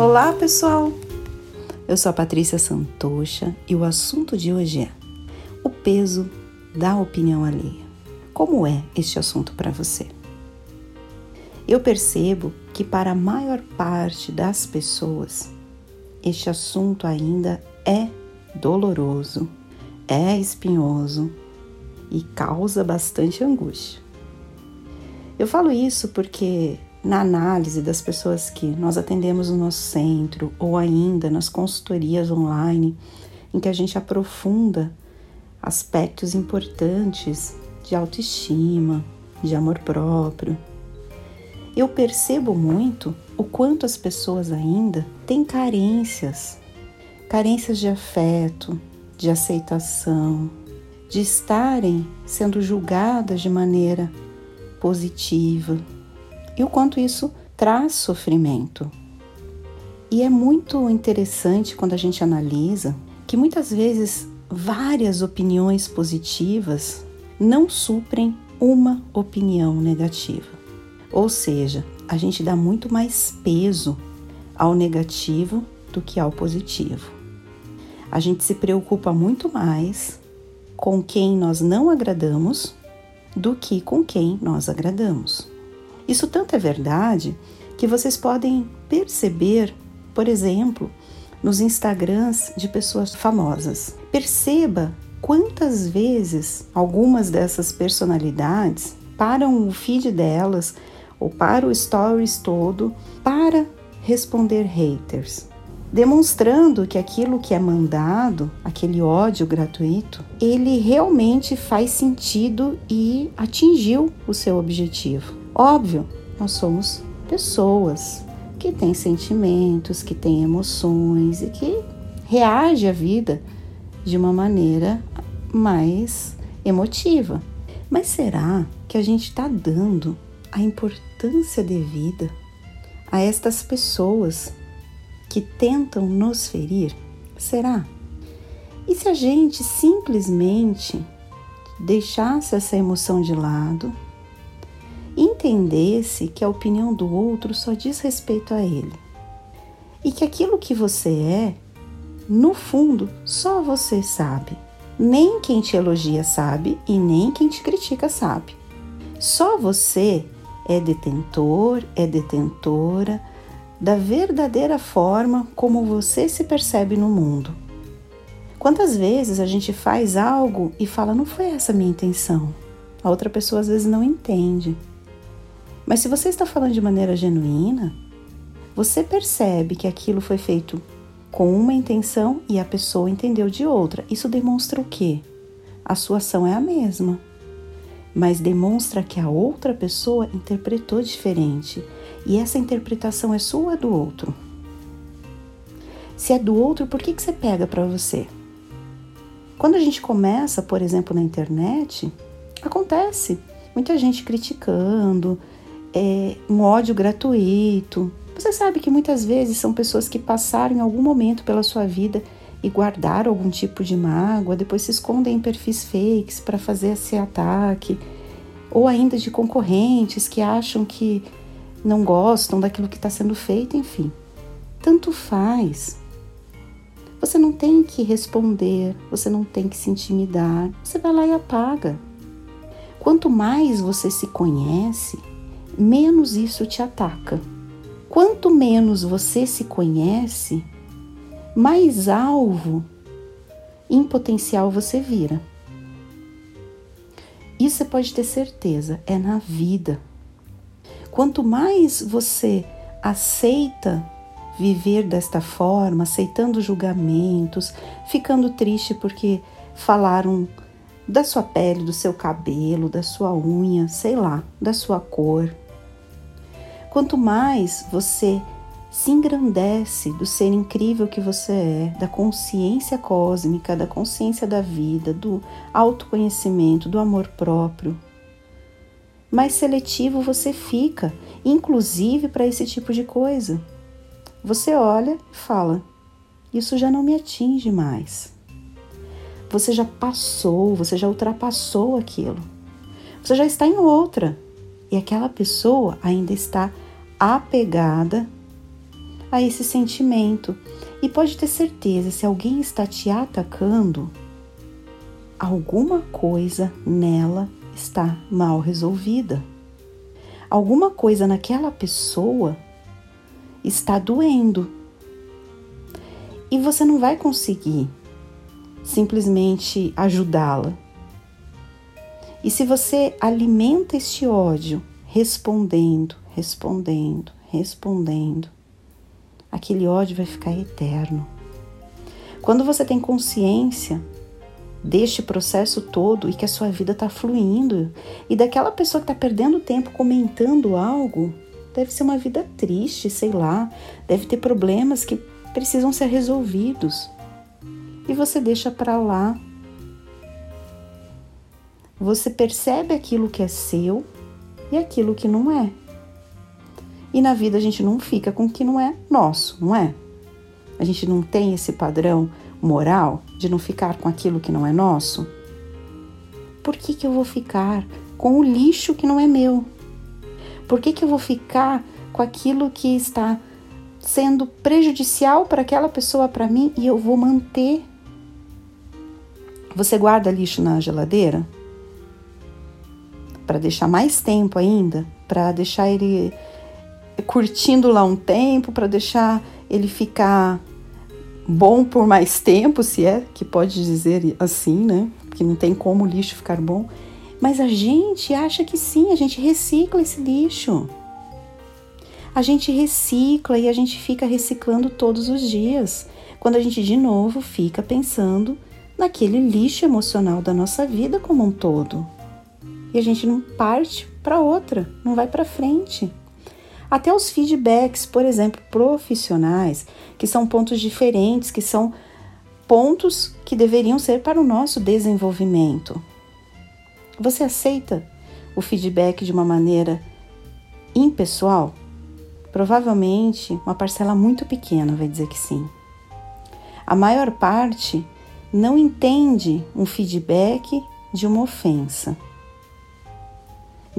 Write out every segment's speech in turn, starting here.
Olá, pessoal! Eu sou a Patrícia Santocha e o assunto de hoje é o peso da opinião alheia. Como é este assunto para você? Eu percebo que para a maior parte das pessoas, este assunto ainda é doloroso, é espinhoso e causa bastante angústia. Eu falo isso porque na análise das pessoas que nós atendemos no nosso centro ou ainda nas consultorias online, em que a gente aprofunda aspectos importantes de autoestima, de amor próprio. Eu percebo muito o quanto as pessoas ainda têm carências, carências de afeto, de aceitação, de estarem sendo julgadas de maneira positiva, e o quanto isso traz sofrimento. E é muito interessante quando a gente analisa que muitas vezes várias opiniões positivas não suprem uma opinião negativa. Ou seja, a gente dá muito mais peso ao negativo do que ao positivo. A gente se preocupa muito mais com quem nós não agradamos do que com quem nós agradamos. Isso tanto é verdade que vocês podem perceber, por exemplo, nos Instagrams de pessoas famosas. Perceba quantas vezes algumas dessas personalidades param o feed delas ou para o stories todo para responder haters, demonstrando que aquilo que é mandado, aquele ódio gratuito, ele realmente faz sentido e atingiu o seu objetivo. Óbvio, nós somos pessoas que têm sentimentos, que têm emoções e que reagem à vida de uma maneira mais emotiva. Mas será que a gente está dando a importância devida a estas pessoas que tentam nos ferir? Será? E se a gente simplesmente deixasse essa emoção de lado entendesse que a opinião do outro só diz respeito a ele e que aquilo que você é, no fundo, só você sabe. Nem quem te elogia sabe e nem quem te critica sabe. Só você é detentor, é detentora da verdadeira forma como você se percebe no mundo. Quantas vezes a gente faz algo e fala, não foi essa a minha intenção? A outra pessoa às vezes não entende. Mas se você está falando de maneira genuína, você percebe que aquilo foi feito com uma intenção e a pessoa entendeu de outra. Isso demonstra o quê? A sua ação é a mesma, mas demonstra que a outra pessoa interpretou diferente e essa interpretação é sua ou é do outro. Se é do outro, por que, que você pega para você? Quando a gente começa, por exemplo, na internet, acontece muita gente criticando, é, um ódio gratuito. Você sabe que muitas vezes são pessoas que passaram em algum momento pela sua vida e guardaram algum tipo de mágoa, depois se escondem em perfis fakes para fazer esse ataque, ou ainda de concorrentes que acham que não gostam daquilo que está sendo feito, enfim. Tanto faz. Você não tem que responder, você não tem que se intimidar, você vai lá e apaga. Quanto mais você se conhece, menos isso te ataca. Quanto menos você se conhece, mais alvo em potencial você vira. Isso você pode ter certeza, é na vida. Quanto mais você aceita viver desta forma, aceitando julgamentos, ficando triste porque falaram da sua pele, do seu cabelo, da sua unha, sei lá, da sua cor. Quanto mais você se engrandece do ser incrível que você é, da consciência cósmica, da consciência da vida, do autoconhecimento, do amor próprio, mais seletivo você fica, inclusive para esse tipo de coisa. Você olha e fala: Isso já não me atinge mais. Você já passou, você já ultrapassou aquilo. Você já está em outra. E aquela pessoa ainda está apegada a esse sentimento. E pode ter certeza, se alguém está te atacando, alguma coisa nela está mal resolvida. Alguma coisa naquela pessoa está doendo. E você não vai conseguir simplesmente ajudá-la. E se você alimenta este ódio respondendo, respondendo, respondendo, aquele ódio vai ficar eterno. Quando você tem consciência deste processo todo e que a sua vida está fluindo e daquela pessoa que está perdendo tempo comentando algo, deve ser uma vida triste, sei lá, deve ter problemas que precisam ser resolvidos. E você deixa para lá. Você percebe aquilo que é seu e aquilo que não é. E na vida a gente não fica com o que não é nosso, não é? A gente não tem esse padrão moral de não ficar com aquilo que não é nosso? Por que, que eu vou ficar com o lixo que não é meu? Por que, que eu vou ficar com aquilo que está sendo prejudicial para aquela pessoa, para mim, e eu vou manter? Você guarda lixo na geladeira? Para deixar mais tempo ainda? Para deixar ele curtindo lá um tempo, para deixar ele ficar bom por mais tempo, se é que pode dizer assim, né? Que não tem como o lixo ficar bom. Mas a gente acha que sim, a gente recicla esse lixo. A gente recicla e a gente fica reciclando todos os dias. Quando a gente de novo fica pensando naquele lixo emocional da nossa vida como um todo. E a gente não parte para outra, não vai para frente. Até os feedbacks, por exemplo, profissionais, que são pontos diferentes, que são pontos que deveriam ser para o nosso desenvolvimento. Você aceita o feedback de uma maneira impessoal? Provavelmente uma parcela muito pequena vai dizer que sim. A maior parte não entende um feedback de uma ofensa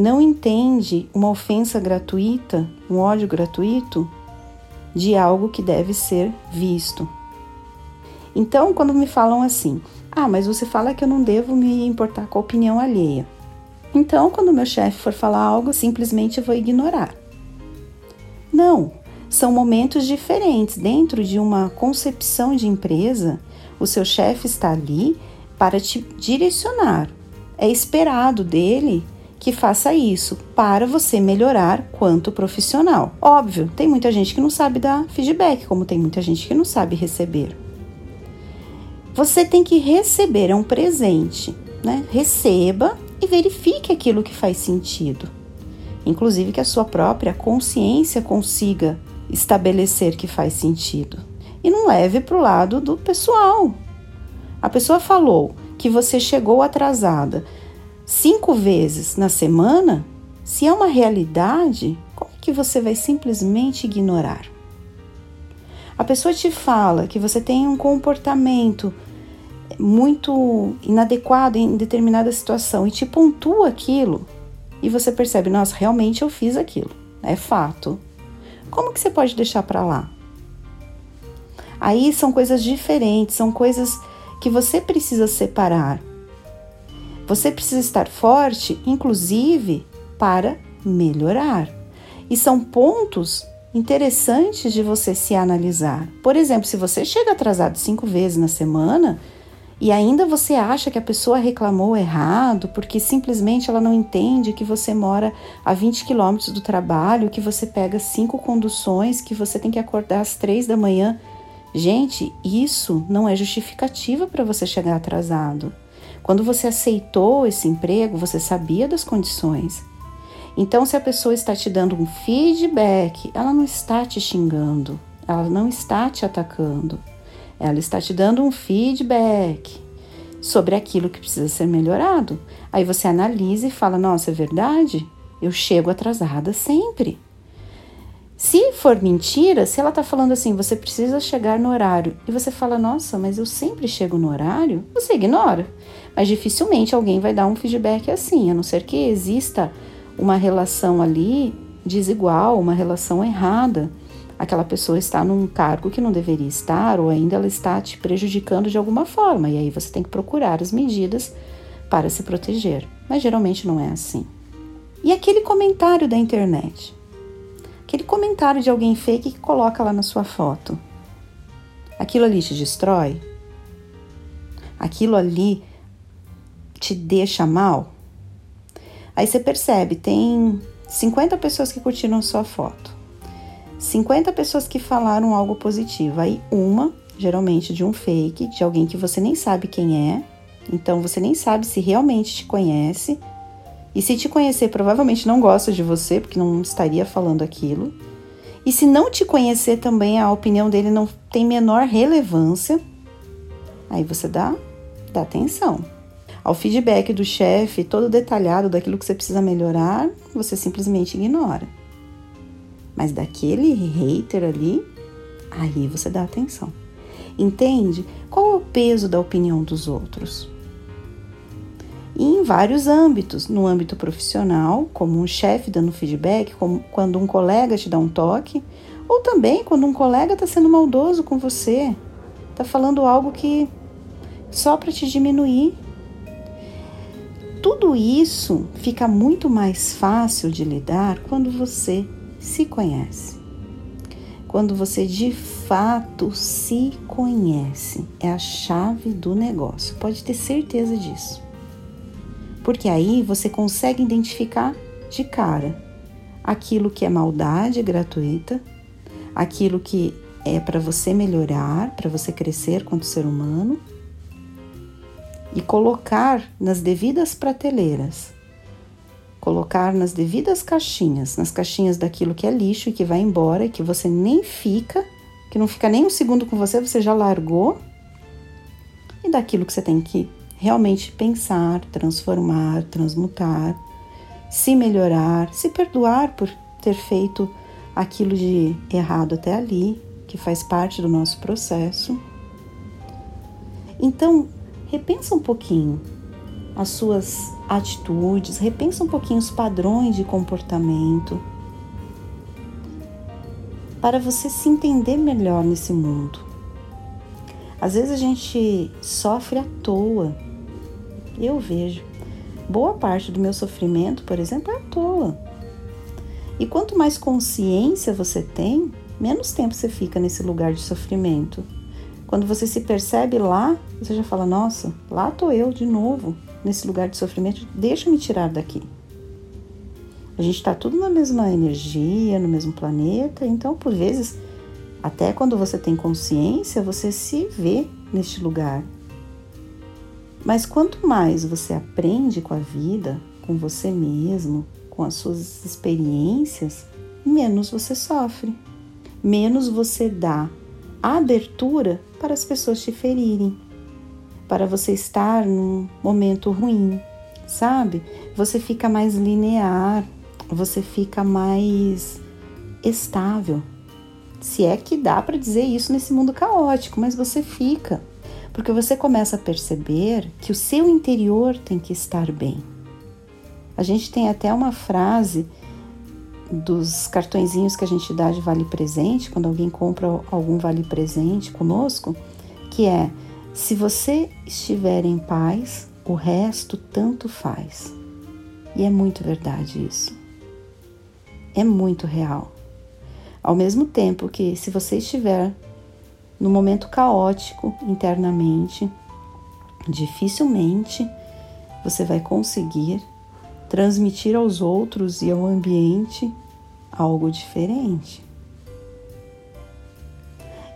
não entende uma ofensa gratuita, um ódio gratuito, de algo que deve ser visto. Então, quando me falam assim, ah, mas você fala que eu não devo me importar com a opinião alheia. Então, quando meu chefe for falar algo, simplesmente vou ignorar. Não, são momentos diferentes. Dentro de uma concepção de empresa, o seu chefe está ali para te direcionar. É esperado dele que faça isso para você melhorar quanto profissional. Óbvio, tem muita gente que não sabe dar feedback, como tem muita gente que não sabe receber. Você tem que receber, é um presente, né? Receba e verifique aquilo que faz sentido. Inclusive que a sua própria consciência consiga estabelecer que faz sentido. E não leve para o lado do pessoal. A pessoa falou que você chegou atrasada cinco vezes na semana, se é uma realidade, como que você vai simplesmente ignorar? A pessoa te fala que você tem um comportamento muito inadequado em determinada situação e te pontua aquilo e você percebe, nossa, realmente eu fiz aquilo, é fato. Como que você pode deixar para lá? Aí são coisas diferentes, são coisas que você precisa separar. Você precisa estar forte, inclusive, para melhorar. E são pontos interessantes de você se analisar. Por exemplo, se você chega atrasado cinco vezes na semana e ainda você acha que a pessoa reclamou errado porque simplesmente ela não entende que você mora a 20 quilômetros do trabalho, que você pega cinco conduções, que você tem que acordar às três da manhã. Gente, isso não é justificativa para você chegar atrasado. Quando você aceitou esse emprego, você sabia das condições. Então, se a pessoa está te dando um feedback, ela não está te xingando, ela não está te atacando, ela está te dando um feedback sobre aquilo que precisa ser melhorado. Aí você analisa e fala: Nossa, é verdade? Eu chego atrasada sempre. Se for mentira, se ela está falando assim, você precisa chegar no horário, e você fala, nossa, mas eu sempre chego no horário, você ignora. Mas dificilmente alguém vai dar um feedback assim, a não ser que exista uma relação ali desigual, uma relação errada. aquela pessoa está num cargo que não deveria estar ou ainda ela está te prejudicando de alguma forma e aí você tem que procurar as medidas para se proteger. Mas geralmente não é assim. E aquele comentário da internet? Aquele comentário de alguém fake que coloca lá na sua foto. Aquilo ali te destrói? Aquilo ali te deixa mal? Aí você percebe, tem 50 pessoas que curtiram a sua foto. 50 pessoas que falaram algo positivo. Aí uma, geralmente de um fake, de alguém que você nem sabe quem é. Então você nem sabe se realmente te conhece. E se te conhecer, provavelmente não gosta de você, porque não estaria falando aquilo. E se não te conhecer também, a opinião dele não tem menor relevância. Aí você dá, dá atenção ao feedback do chefe todo detalhado daquilo que você precisa melhorar, você simplesmente ignora. Mas daquele hater ali, aí você dá atenção. Entende? Qual é o peso da opinião dos outros? E em vários âmbitos, no âmbito profissional, como um chefe dando feedback, como quando um colega te dá um toque, ou também quando um colega está sendo maldoso com você, está falando algo que só para te diminuir tudo isso fica muito mais fácil de lidar quando você se conhece. Quando você de fato se conhece, é a chave do negócio. Pode ter certeza disso. Porque aí você consegue identificar de cara aquilo que é maldade gratuita, aquilo que é para você melhorar, para você crescer quanto ser humano e colocar nas devidas prateleiras, colocar nas devidas caixinhas, nas caixinhas daquilo que é lixo e que vai embora e que você nem fica, que não fica nem um segundo com você, você já largou, e daquilo que você tem que realmente pensar, transformar, transmutar, se melhorar, se perdoar por ter feito aquilo de errado até ali, que faz parte do nosso processo. Então, repensa um pouquinho as suas atitudes, repensa um pouquinho os padrões de comportamento para você se entender melhor nesse mundo. Às vezes a gente sofre à toa. Eu vejo. Boa parte do meu sofrimento, por exemplo, é à toa. E quanto mais consciência você tem, menos tempo você fica nesse lugar de sofrimento. Quando você se percebe lá, você já fala: Nossa, lá tô eu de novo, nesse lugar de sofrimento, deixa me tirar daqui. A gente está tudo na mesma energia, no mesmo planeta, então por vezes, até quando você tem consciência, você se vê neste lugar. Mas quanto mais você aprende com a vida, com você mesmo, com as suas experiências, menos você sofre, menos você dá abertura para as pessoas te ferirem, para você estar num momento ruim, sabe? Você fica mais linear, você fica mais estável. Se é que dá para dizer isso nesse mundo caótico, mas você fica, porque você começa a perceber que o seu interior tem que estar bem. A gente tem até uma frase dos cartõezinhos que a gente dá de vale presente, quando alguém compra algum vale presente conosco, que é: se você estiver em paz, o resto tanto faz. E é muito verdade isso. É muito real. Ao mesmo tempo que, se você estiver no momento caótico internamente, dificilmente você vai conseguir transmitir aos outros e ao ambiente algo diferente.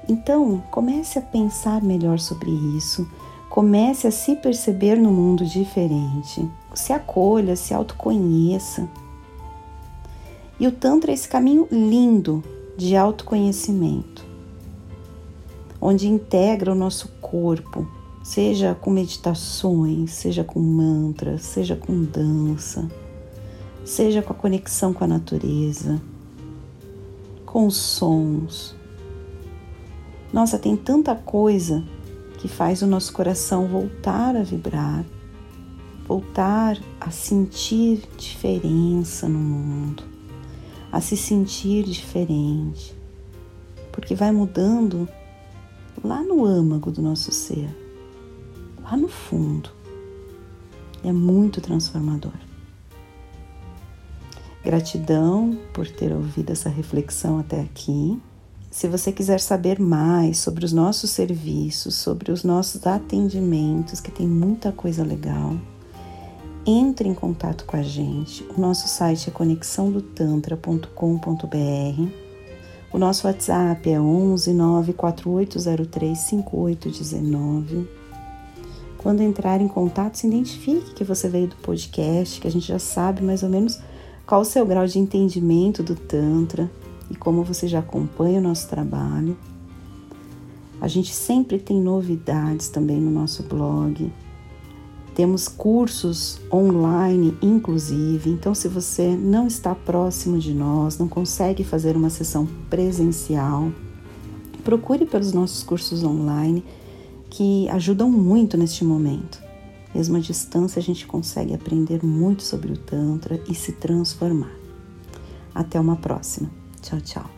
Então, comece a pensar melhor sobre isso, comece a se perceber no mundo diferente, se acolha, se autoconheça. E o Tantra é esse caminho lindo de autoconhecimento, onde integra o nosso corpo, seja com meditações, seja com mantras, seja com dança, seja com a conexão com a natureza, com os sons. Nossa, tem tanta coisa que faz o nosso coração voltar a vibrar, voltar a sentir diferença no mundo, a se sentir diferente. porque vai mudando lá no âmago do nosso ser, lá no fundo. É muito transformador. Gratidão por ter ouvido essa reflexão até aqui. Se você quiser saber mais sobre os nossos serviços, sobre os nossos atendimentos, que tem muita coisa legal, entre em contato com a gente. O nosso site é conexãodotantra.com.br. O nosso WhatsApp é 11 94803 5819. Quando entrar em contato, se identifique que você veio do podcast, que a gente já sabe mais ou menos qual o seu grau de entendimento do Tantra e como você já acompanha o nosso trabalho. A gente sempre tem novidades também no nosso blog. Temos cursos online, inclusive. Então, se você não está próximo de nós, não consegue fazer uma sessão presencial, procure pelos nossos cursos online que ajudam muito neste momento. Mesmo à distância, a gente consegue aprender muito sobre o Tantra e se transformar. Até uma próxima. Tchau, tchau.